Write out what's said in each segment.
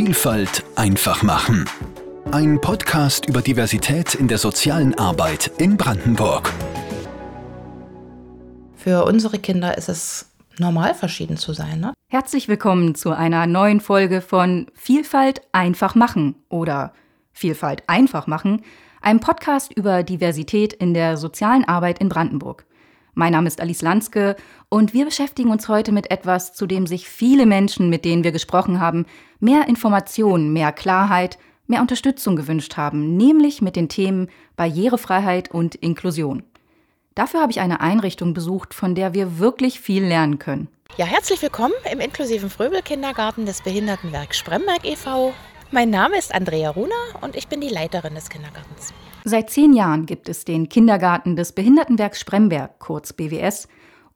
Vielfalt einfach machen. Ein Podcast über Diversität in der sozialen Arbeit in Brandenburg. Für unsere Kinder ist es normal, verschieden zu sein. Ne? Herzlich willkommen zu einer neuen Folge von Vielfalt einfach machen oder Vielfalt einfach machen, einem Podcast über Diversität in der sozialen Arbeit in Brandenburg. Mein Name ist Alice Lanske und wir beschäftigen uns heute mit etwas, zu dem sich viele Menschen, mit denen wir gesprochen haben, mehr Informationen, mehr Klarheit, mehr Unterstützung gewünscht haben, nämlich mit den Themen Barrierefreiheit und Inklusion. Dafür habe ich eine Einrichtung besucht, von der wir wirklich viel lernen können. Ja, herzlich willkommen im inklusiven Fröbel-Kindergarten des Behindertenwerks Spremberg e.V. Mein Name ist Andrea Runer und ich bin die Leiterin des Kindergartens. Seit zehn Jahren gibt es den Kindergarten des Behindertenwerks Spremberg, kurz BWS.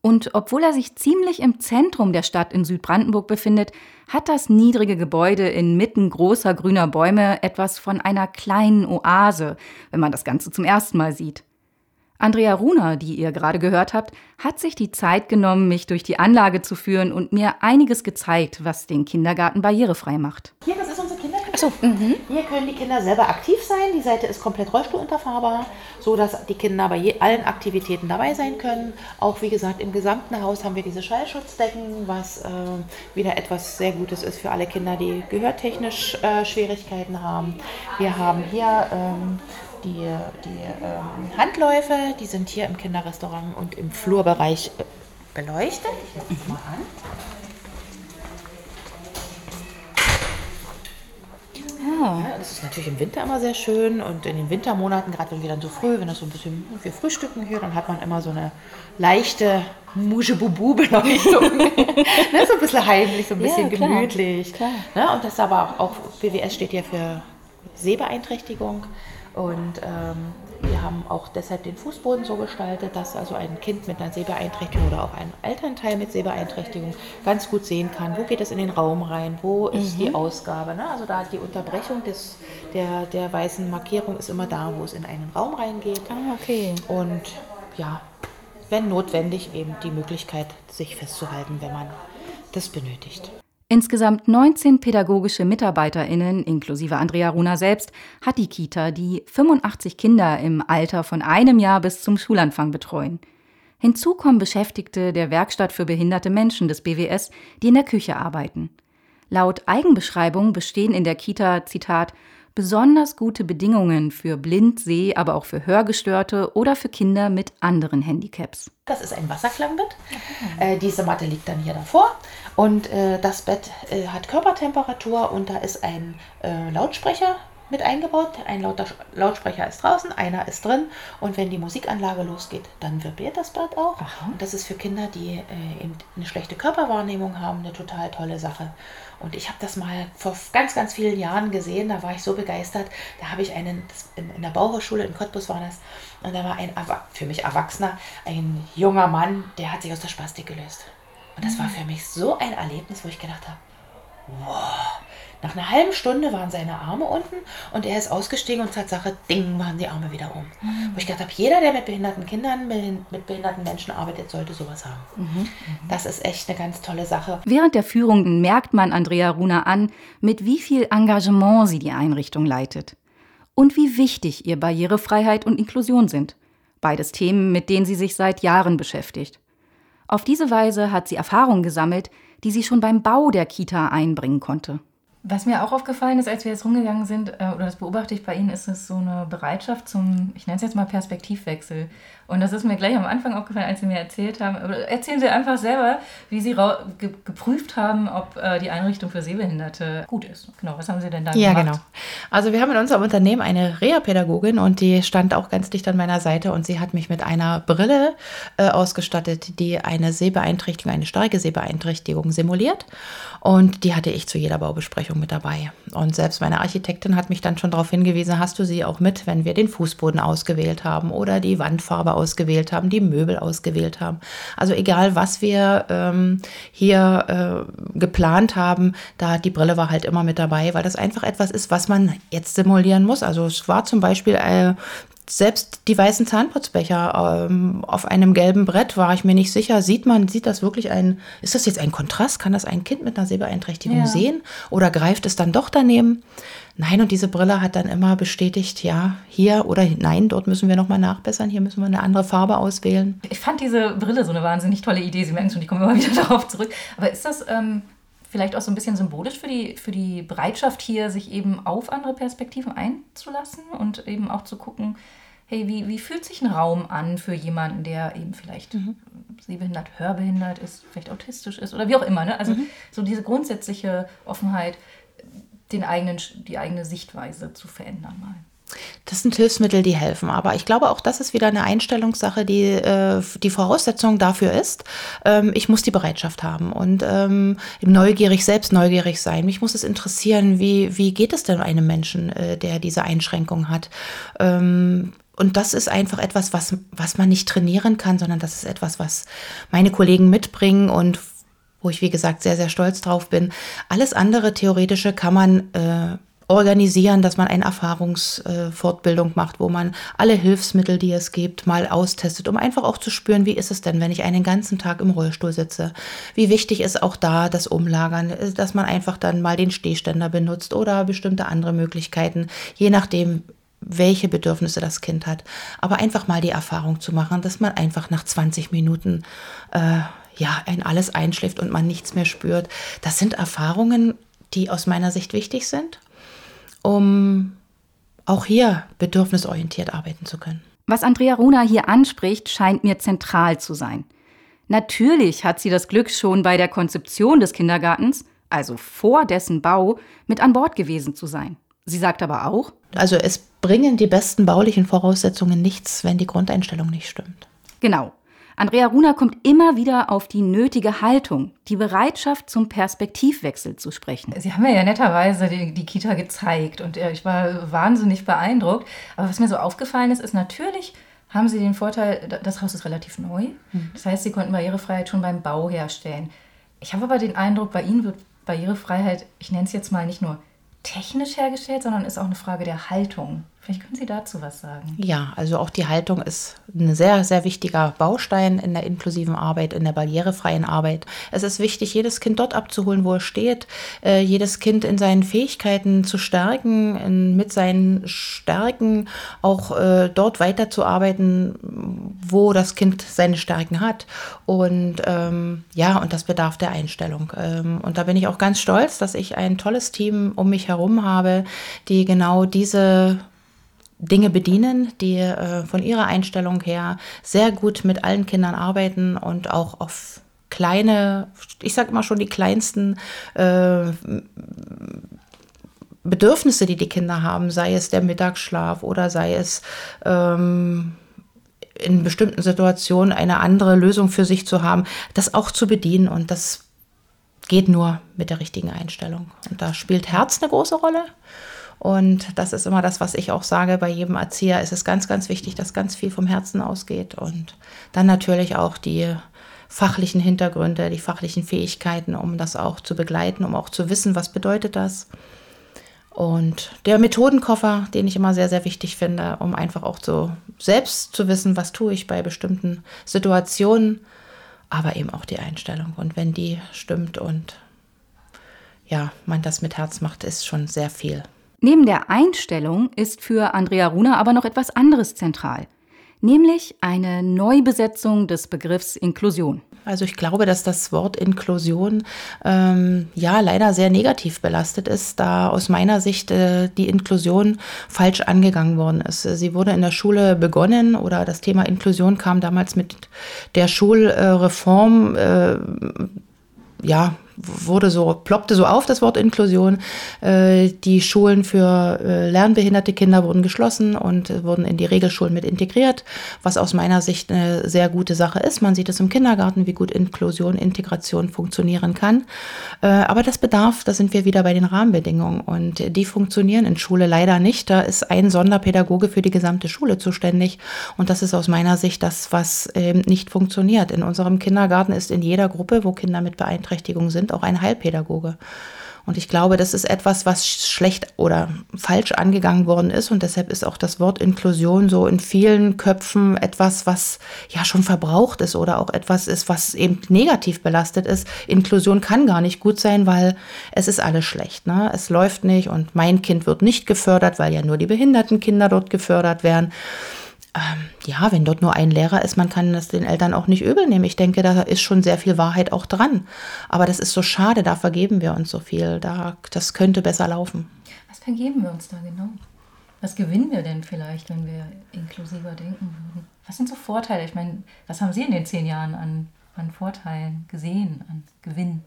Und obwohl er sich ziemlich im Zentrum der Stadt in Südbrandenburg befindet, hat das niedrige Gebäude inmitten großer grüner Bäume etwas von einer kleinen Oase, wenn man das Ganze zum ersten Mal sieht. Andrea Runer, die ihr gerade gehört habt, hat sich die Zeit genommen, mich durch die Anlage zu führen und mir einiges gezeigt, was den Kindergarten barrierefrei macht. Hier, das ist unsere Kinderküche. Achso, mhm. hier können die Kinder selber aktiv sein. Die Seite ist komplett rollstuhlunterfahrbar, so dass die Kinder bei allen Aktivitäten dabei sein können. Auch wie gesagt, im gesamten Haus haben wir diese Schallschutzdecken, was äh, wieder etwas sehr Gutes ist für alle Kinder, die gehörtechnisch äh, Schwierigkeiten haben. Wir haben hier ähm, die, die ähm, Handläufe, die sind hier im Kinderrestaurant und im Flurbereich äh, beleuchtet. Ich mal an. Ja, das ist natürlich im Winter immer sehr schön und in den Wintermonaten, gerade wenn wir dann so früh, wenn das so ein bisschen, wir frühstücken hier, dann hat man immer so eine leichte Muschebubu-Beleuchtung. ne, so ein bisschen heimlich, so ein bisschen ja, klar, gemütlich. Klar. Ne, und das aber auch, auch, BWS steht ja für Sehbeeinträchtigung. Und ähm, wir haben auch deshalb den Fußboden so gestaltet, dass also ein Kind mit einer Sehbeeinträchtigung oder auch ein Elternteil mit Sehbeeinträchtigung ganz gut sehen kann, wo geht es in den Raum rein, wo ist mhm. die Ausgabe. Ne? Also da die Unterbrechung des, der, der weißen Markierung ist immer da, wo es in einen Raum reingeht. Ah, okay. Und ja, wenn notwendig, eben die Möglichkeit, sich festzuhalten, wenn man das benötigt. Insgesamt 19 pädagogische MitarbeiterInnen, inklusive Andrea Runa selbst, hat die Kita, die 85 Kinder im Alter von einem Jahr bis zum Schulanfang betreuen. Hinzu kommen Beschäftigte der Werkstatt für behinderte Menschen des BWS, die in der Küche arbeiten. Laut Eigenbeschreibung bestehen in der Kita, Zitat, besonders gute Bedingungen für Blind-, Seh-, aber auch für Hörgestörte oder für Kinder mit anderen Handicaps. Das ist ein Wasserklangbett. Äh, diese Matte liegt dann hier davor und äh, das Bett äh, hat Körpertemperatur und da ist ein äh, Lautsprecher mit eingebaut. Ein lauter Lautsprecher ist draußen, einer ist drin. Und wenn die Musikanlage losgeht, dann vibriert das Bett auch. Aha. Und das ist für Kinder, die äh, eben eine schlechte Körperwahrnehmung haben, eine total tolle Sache. Und ich habe das mal vor ganz, ganz vielen Jahren gesehen. Da war ich so begeistert. Da habe ich einen, in der Bauhochschule in Cottbus war das, und da war ein für mich Erwachsener, ein junger Mann, der hat sich aus der Spastik gelöst. Und das war mhm. für mich so ein Erlebnis, wo ich gedacht habe, wow, nach einer halben Stunde waren seine Arme unten und er ist ausgestiegen und Tatsache, ding, waren die Arme wieder um. Mhm. Wo ich gedacht habe, jeder, der mit behinderten Kindern, mit behinderten Menschen arbeitet, sollte sowas haben. Mhm. Mhm. Das ist echt eine ganz tolle Sache. Während der Führung merkt man Andrea Runa an, mit wie viel Engagement sie die Einrichtung leitet. Und wie wichtig ihr Barrierefreiheit und Inklusion sind. Beides Themen, mit denen sie sich seit Jahren beschäftigt. Auf diese Weise hat sie Erfahrungen gesammelt, die sie schon beim Bau der Kita einbringen konnte. Was mir auch aufgefallen ist, als wir jetzt rumgegangen sind, äh, oder das beobachte ich bei Ihnen, ist es so eine Bereitschaft zum, ich nenne es jetzt mal Perspektivwechsel. Und das ist mir gleich am Anfang aufgefallen, als Sie mir erzählt haben. Erzählen Sie einfach selber, wie Sie ge geprüft haben, ob äh, die Einrichtung für Sehbehinderte gut ist. Genau, was haben Sie denn da ja, gemacht? Ja, genau. Also wir haben in unserem Unternehmen eine Reha-Pädagogin und die stand auch ganz dicht an meiner Seite und sie hat mich mit einer Brille äh, ausgestattet, die eine Sehbeeinträchtigung, eine starke Sehbeeinträchtigung simuliert. Und die hatte ich zu jeder Baubesprechung mit dabei. Und selbst meine Architektin hat mich dann schon darauf hingewiesen, hast du sie auch mit, wenn wir den Fußboden ausgewählt haben oder die Wandfarbe ausgewählt haben, die Möbel ausgewählt haben. Also egal, was wir ähm, hier äh, geplant haben, da die Brille war halt immer mit dabei, weil das einfach etwas ist, was man jetzt simulieren muss. Also es war zum Beispiel äh, selbst die weißen Zahnputzbecher ähm, auf einem gelben Brett war ich mir nicht sicher. Sieht man, sieht das wirklich ein, ist das jetzt ein Kontrast? Kann das ein Kind mit einer Sehbeeinträchtigung ja. sehen? Oder greift es dann doch daneben? Nein, und diese Brille hat dann immer bestätigt, ja, hier oder nein, dort müssen wir nochmal nachbessern, hier müssen wir eine andere Farbe auswählen. Ich fand diese Brille so eine wahnsinnig tolle Idee. Sie merken schon, ich komme immer wieder darauf zurück. Aber ist das ähm, vielleicht auch so ein bisschen symbolisch für die, für die Bereitschaft hier, sich eben auf andere Perspektiven einzulassen und eben auch zu gucken, hey, wie, wie fühlt sich ein Raum an für jemanden, der eben vielleicht mhm. sehbehindert, hörbehindert ist, vielleicht autistisch ist oder wie auch immer. Ne? Also mhm. so diese grundsätzliche Offenheit, den eigenen, die eigene Sichtweise zu verändern mal. Das sind Hilfsmittel, die helfen. Aber ich glaube, auch das ist wieder eine Einstellungssache, die äh, die Voraussetzung dafür ist. Ähm, ich muss die Bereitschaft haben und ähm, neugierig, selbst neugierig sein. Mich muss es interessieren, wie, wie geht es denn einem Menschen, äh, der diese Einschränkung hat. Ähm, und das ist einfach etwas, was, was man nicht trainieren kann, sondern das ist etwas, was meine Kollegen mitbringen und wo ich, wie gesagt, sehr, sehr stolz drauf bin. Alles andere Theoretische kann man äh, organisieren, dass man eine Erfahrungsfortbildung äh, macht, wo man alle Hilfsmittel, die es gibt, mal austestet, um einfach auch zu spüren, wie ist es denn, wenn ich einen ganzen Tag im Rollstuhl sitze. Wie wichtig ist auch da das Umlagern, äh, dass man einfach dann mal den Stehständer benutzt oder bestimmte andere Möglichkeiten, je nachdem, welche Bedürfnisse das Kind hat. Aber einfach mal die Erfahrung zu machen, dass man einfach nach 20 Minuten äh, ja ein alles einschläft und man nichts mehr spürt. Das sind Erfahrungen, die aus meiner Sicht wichtig sind um auch hier bedürfnisorientiert arbeiten zu können. Was Andrea Runa hier anspricht, scheint mir zentral zu sein. Natürlich hat sie das Glück, schon bei der Konzeption des Kindergartens, also vor dessen Bau, mit an Bord gewesen zu sein. Sie sagt aber auch, also es bringen die besten baulichen Voraussetzungen nichts, wenn die Grundeinstellung nicht stimmt. Genau. Andrea Runa kommt immer wieder auf die nötige Haltung, die Bereitschaft zum Perspektivwechsel zu sprechen. Sie haben mir ja netterweise die, die Kita gezeigt und ich war wahnsinnig beeindruckt. Aber was mir so aufgefallen ist, ist natürlich, haben Sie den Vorteil, das Haus ist relativ neu. Mhm. Das heißt, Sie konnten Barrierefreiheit schon beim Bau herstellen. Ich habe aber den Eindruck, bei Ihnen wird Barrierefreiheit, ich nenne es jetzt mal nicht nur technisch hergestellt, sondern ist auch eine Frage der Haltung. Vielleicht können Sie dazu was sagen. Ja, also auch die Haltung ist ein sehr, sehr wichtiger Baustein in der inklusiven Arbeit, in der barrierefreien Arbeit. Es ist wichtig, jedes Kind dort abzuholen, wo es steht, äh, jedes Kind in seinen Fähigkeiten zu stärken, in, mit seinen Stärken auch äh, dort weiterzuarbeiten, wo das Kind seine Stärken hat. Und ähm, ja, und das bedarf der Einstellung. Ähm, und da bin ich auch ganz stolz, dass ich ein tolles Team um mich herum habe, die genau diese Dinge bedienen, die äh, von ihrer Einstellung her sehr gut mit allen Kindern arbeiten und auch auf kleine, ich sage immer schon die kleinsten äh, Bedürfnisse, die die Kinder haben, sei es der Mittagsschlaf oder sei es ähm, in bestimmten Situationen eine andere Lösung für sich zu haben, das auch zu bedienen und das geht nur mit der richtigen Einstellung. Und da spielt Herz eine große Rolle. Und das ist immer das, was ich auch sage bei jedem Erzieher. Es ist ganz, ganz wichtig, dass ganz viel vom Herzen ausgeht. Und dann natürlich auch die fachlichen Hintergründe, die fachlichen Fähigkeiten, um das auch zu begleiten, um auch zu wissen, was bedeutet das. Und der Methodenkoffer, den ich immer sehr, sehr wichtig finde, um einfach auch so selbst zu wissen, was tue ich bei bestimmten Situationen, aber eben auch die Einstellung. Und wenn die stimmt und ja, man das mit Herz macht, ist schon sehr viel. Neben der Einstellung ist für Andrea Runa aber noch etwas anderes zentral, nämlich eine Neubesetzung des Begriffs Inklusion. Also ich glaube, dass das Wort Inklusion ähm, ja leider sehr negativ belastet ist, da aus meiner Sicht äh, die Inklusion falsch angegangen worden ist. Sie wurde in der Schule begonnen oder das Thema Inklusion kam damals mit der Schulreform äh, ja wurde so, ploppte so auf, das Wort Inklusion. Äh, die Schulen für äh, lernbehinderte Kinder wurden geschlossen und wurden in die Regelschulen mit integriert, was aus meiner Sicht eine sehr gute Sache ist. Man sieht es im Kindergarten, wie gut Inklusion, Integration funktionieren kann. Äh, aber das bedarf, da sind wir wieder bei den Rahmenbedingungen und die funktionieren in Schule leider nicht. Da ist ein Sonderpädagoge für die gesamte Schule zuständig und das ist aus meiner Sicht das, was nicht funktioniert. In unserem Kindergarten ist in jeder Gruppe, wo Kinder mit Beeinträchtigung sind, auch ein Heilpädagoge. Und ich glaube, das ist etwas, was schlecht oder falsch angegangen worden ist. Und deshalb ist auch das Wort Inklusion so in vielen Köpfen etwas, was ja schon verbraucht ist oder auch etwas ist, was eben negativ belastet ist. Inklusion kann gar nicht gut sein, weil es ist alles schlecht. Ne? Es läuft nicht und mein Kind wird nicht gefördert, weil ja nur die behinderten Kinder dort gefördert werden ähm, ja, wenn dort nur ein Lehrer ist, man kann das den Eltern auch nicht übel nehmen. Ich denke, da ist schon sehr viel Wahrheit auch dran. Aber das ist so schade, da vergeben wir uns so viel. Da, das könnte besser laufen. Was vergeben wir uns da genau? Was gewinnen wir denn vielleicht, wenn wir inklusiver denken würden? Was sind so Vorteile? Ich meine, was haben Sie in den zehn Jahren an, an Vorteilen gesehen, an Gewinn?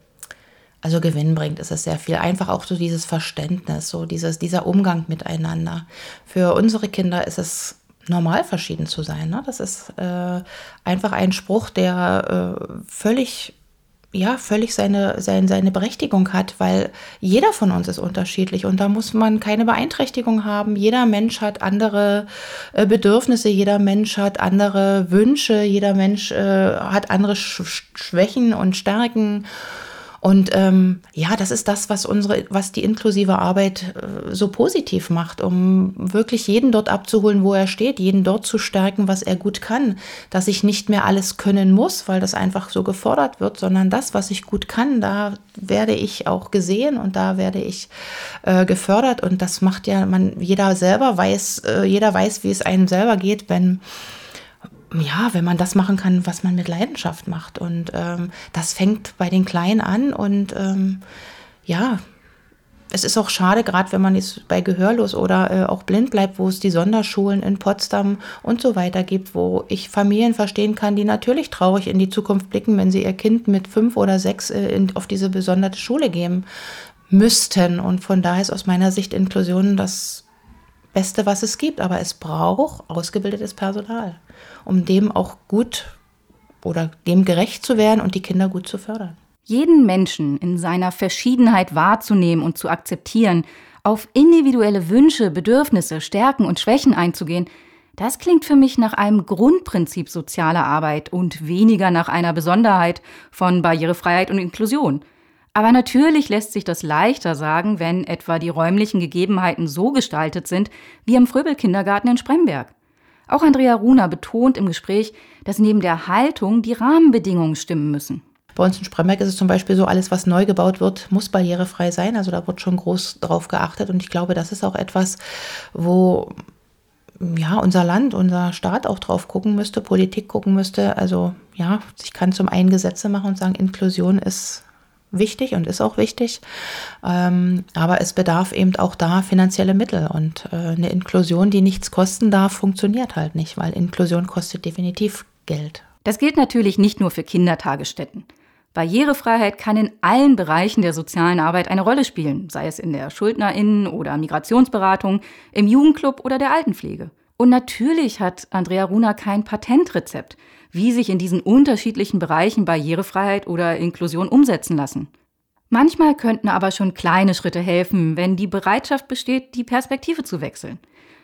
also Gewinn bringt, ist es sehr viel. Einfach auch so dieses Verständnis, so dieses, dieser Umgang miteinander. Für unsere Kinder ist es normal verschieden zu sein. Ne? Das ist äh, einfach ein Spruch, der äh, völlig ja, völlig seine, seine, seine Berechtigung hat, weil jeder von uns ist unterschiedlich und da muss man keine Beeinträchtigung haben. Jeder Mensch hat andere äh, Bedürfnisse, jeder Mensch hat andere Wünsche, jeder Mensch äh, hat andere Sch Schwächen und Stärken. Und ähm, ja, das ist das, was unsere, was die inklusive Arbeit äh, so positiv macht, um wirklich jeden dort abzuholen, wo er steht, jeden dort zu stärken, was er gut kann, dass ich nicht mehr alles können muss, weil das einfach so gefordert wird, sondern das, was ich gut kann, da werde ich auch gesehen und da werde ich äh, gefördert. Und das macht ja man jeder selber weiß, äh, jeder weiß, wie es einem selber geht, wenn ja, wenn man das machen kann, was man mit Leidenschaft macht. Und ähm, das fängt bei den Kleinen an. Und ähm, ja, es ist auch schade, gerade wenn man jetzt bei Gehörlos oder äh, auch blind bleibt, wo es die Sonderschulen in Potsdam und so weiter gibt, wo ich Familien verstehen kann, die natürlich traurig in die Zukunft blicken, wenn sie ihr Kind mit fünf oder sechs äh, in, auf diese besondere Schule geben müssten. Und von daher ist aus meiner Sicht Inklusion das Beste, was es gibt. Aber es braucht ausgebildetes Personal um dem auch gut oder dem gerecht zu werden und die Kinder gut zu fördern. Jeden Menschen in seiner Verschiedenheit wahrzunehmen und zu akzeptieren, auf individuelle Wünsche, Bedürfnisse, Stärken und Schwächen einzugehen, das klingt für mich nach einem Grundprinzip sozialer Arbeit und weniger nach einer Besonderheit von Barrierefreiheit und Inklusion. Aber natürlich lässt sich das leichter sagen, wenn etwa die räumlichen Gegebenheiten so gestaltet sind wie im Fröbel-Kindergarten in Spremberg. Auch Andrea Runa betont im Gespräch, dass neben der Haltung die Rahmenbedingungen stimmen müssen. Bei uns in Spremberg ist es zum Beispiel so, alles, was neu gebaut wird, muss barrierefrei sein. Also da wird schon groß drauf geachtet. Und ich glaube, das ist auch etwas, wo ja, unser Land, unser Staat auch drauf gucken müsste, Politik gucken müsste. Also ja, ich kann zum einen Gesetze machen und sagen, Inklusion ist wichtig und ist auch wichtig. Ähm, aber es bedarf eben auch da finanzielle Mittel. Und äh, eine Inklusion, die nichts kosten darf, funktioniert halt nicht, weil Inklusion kostet definitiv Geld. Das gilt natürlich nicht nur für Kindertagesstätten. Barrierefreiheit kann in allen Bereichen der sozialen Arbeit eine Rolle spielen, sei es in der Schuldnerinnen- oder Migrationsberatung, im Jugendclub oder der Altenpflege. Und natürlich hat Andrea Runa kein Patentrezept wie sich in diesen unterschiedlichen Bereichen Barrierefreiheit oder Inklusion umsetzen lassen. Manchmal könnten aber schon kleine Schritte helfen, wenn die Bereitschaft besteht, die Perspektive zu wechseln.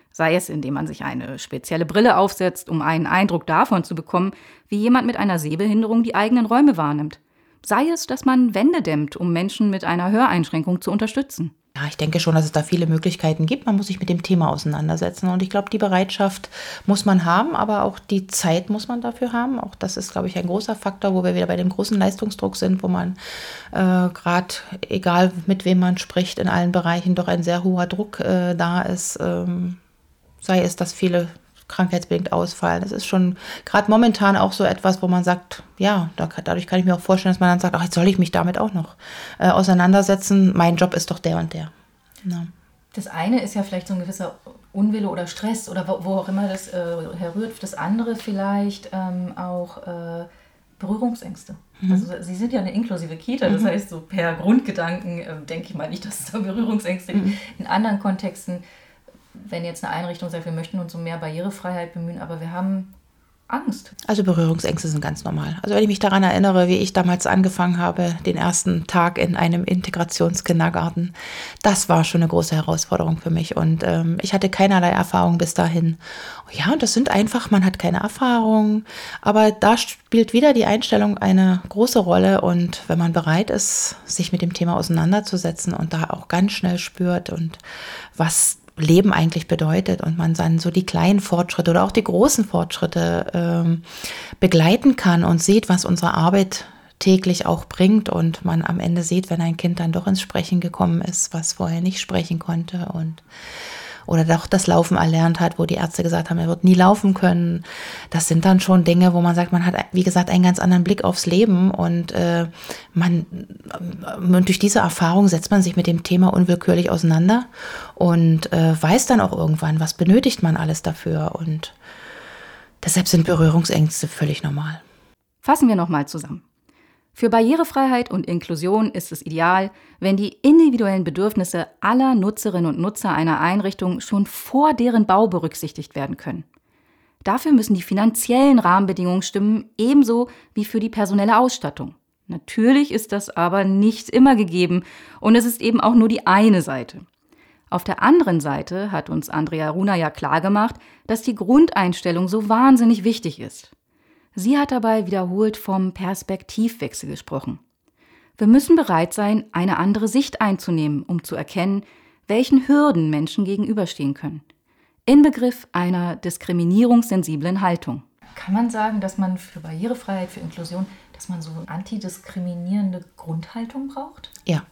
Sei es, indem man sich eine spezielle Brille aufsetzt, um einen Eindruck davon zu bekommen, wie jemand mit einer Sehbehinderung die eigenen Räume wahrnimmt. Sei es, dass man Wände dämmt, um Menschen mit einer Höreinschränkung zu unterstützen. Ja, ich denke schon, dass es da viele Möglichkeiten gibt. Man muss sich mit dem Thema auseinandersetzen. Und ich glaube, die Bereitschaft muss man haben, aber auch die Zeit muss man dafür haben. Auch das ist, glaube ich, ein großer Faktor, wo wir wieder bei dem großen Leistungsdruck sind, wo man äh, gerade, egal mit wem man spricht, in allen Bereichen doch ein sehr hoher Druck äh, da ist. Ähm, sei es, dass viele krankheitsbedingt ausfallen. Das ist schon gerade momentan auch so etwas, wo man sagt, ja, da, dadurch kann ich mir auch vorstellen, dass man dann sagt, ach, jetzt soll ich mich damit auch noch äh, auseinandersetzen. Mein Job ist doch der und der. Ja. Das eine ist ja vielleicht so ein gewisser Unwille oder Stress oder wo, wo auch immer das äh, herrührt. Das andere vielleicht ähm, auch äh, Berührungsängste. Mhm. Also Sie sind ja eine inklusive Kita, das mhm. heißt so per Grundgedanken äh, denke ich mal nicht, dass es da Berührungsängste gibt. Mhm. In anderen Kontexten wenn jetzt eine Einrichtung sagt, wir möchten uns um mehr Barrierefreiheit bemühen, aber wir haben Angst? Also Berührungsängste sind ganz normal. Also wenn ich mich daran erinnere, wie ich damals angefangen habe, den ersten Tag in einem Integrationskindergarten, das war schon eine große Herausforderung für mich. Und ähm, ich hatte keinerlei Erfahrung bis dahin. Ja, und das sind einfach, man hat keine Erfahrung. Aber da spielt wieder die Einstellung eine große Rolle. Und wenn man bereit ist, sich mit dem Thema auseinanderzusetzen und da auch ganz schnell spürt und was Leben eigentlich bedeutet und man dann so die kleinen Fortschritte oder auch die großen Fortschritte ähm, begleiten kann und sieht, was unsere Arbeit täglich auch bringt und man am Ende sieht, wenn ein Kind dann doch ins Sprechen gekommen ist, was vorher nicht sprechen konnte und oder doch das Laufen erlernt hat, wo die Ärzte gesagt haben, er wird nie laufen können. Das sind dann schon Dinge, wo man sagt, man hat, wie gesagt, einen ganz anderen Blick aufs Leben und äh, man und durch diese Erfahrung setzt man sich mit dem Thema unwillkürlich auseinander und äh, weiß dann auch irgendwann, was benötigt man alles dafür und deshalb sind Berührungsängste völlig normal. Fassen wir nochmal zusammen. Für Barrierefreiheit und Inklusion ist es ideal, wenn die individuellen Bedürfnisse aller Nutzerinnen und Nutzer einer Einrichtung schon vor deren Bau berücksichtigt werden können. Dafür müssen die finanziellen Rahmenbedingungen stimmen, ebenso wie für die personelle Ausstattung. Natürlich ist das aber nicht immer gegeben und es ist eben auch nur die eine Seite. Auf der anderen Seite hat uns Andrea Runa ja klargemacht, dass die Grundeinstellung so wahnsinnig wichtig ist. Sie hat dabei wiederholt vom Perspektivwechsel gesprochen. Wir müssen bereit sein, eine andere Sicht einzunehmen, um zu erkennen, welchen Hürden Menschen gegenüberstehen können. Inbegriff einer diskriminierungssensiblen Haltung. Kann man sagen, dass man für Barrierefreiheit, für Inklusion, dass man so eine antidiskriminierende Grundhaltung braucht? Ja,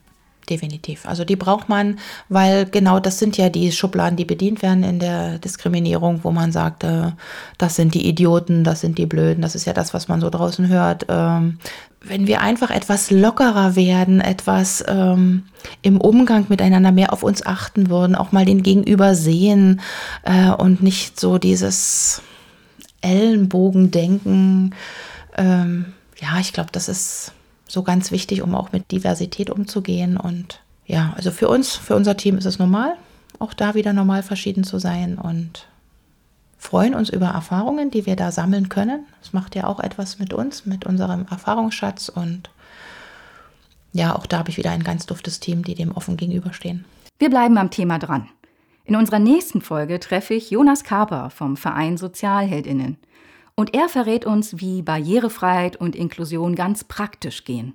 definitiv. Also die braucht man, weil genau das sind ja die Schubladen, die bedient werden in der Diskriminierung, wo man sagt, äh, das sind die Idioten, das sind die Blöden, das ist ja das, was man so draußen hört. Ähm, wenn wir einfach etwas lockerer werden, etwas ähm, im Umgang miteinander mehr auf uns achten würden, auch mal den Gegenüber sehen äh, und nicht so dieses Ellenbogendenken. Ähm, ja, ich glaube, das ist so ganz wichtig, um auch mit Diversität umzugehen. Und ja, also für uns, für unser Team ist es normal, auch da wieder normal verschieden zu sein und freuen uns über Erfahrungen, die wir da sammeln können. Das macht ja auch etwas mit uns, mit unserem Erfahrungsschatz und ja, auch da habe ich wieder ein ganz duftes Team, die dem offen gegenüberstehen. Wir bleiben am Thema dran. In unserer nächsten Folge treffe ich Jonas Kaper vom Verein Sozialheldinnen. Und er verrät uns, wie Barrierefreiheit und Inklusion ganz praktisch gehen.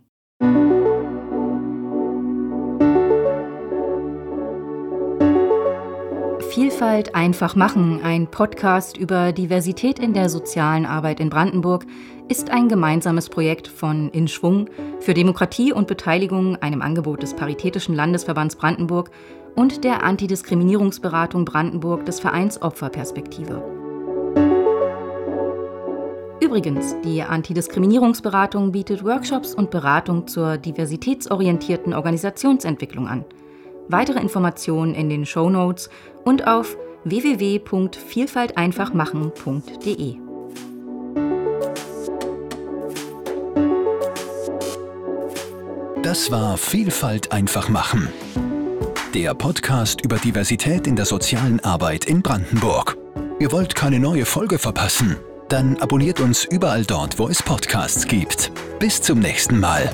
Vielfalt einfach machen, ein Podcast über Diversität in der sozialen Arbeit in Brandenburg, ist ein gemeinsames Projekt von In Schwung für Demokratie und Beteiligung, einem Angebot des Paritätischen Landesverbands Brandenburg und der Antidiskriminierungsberatung Brandenburg des Vereins Opferperspektive. Übrigens, die Antidiskriminierungsberatung bietet Workshops und Beratung zur diversitätsorientierten Organisationsentwicklung an. Weitere Informationen in den Show Notes und auf www.vielfalteinfachmachen.de. Das war Vielfalt einfach machen. Der Podcast über Diversität in der sozialen Arbeit in Brandenburg. Ihr wollt keine neue Folge verpassen? Dann abonniert uns überall dort, wo es Podcasts gibt. Bis zum nächsten Mal.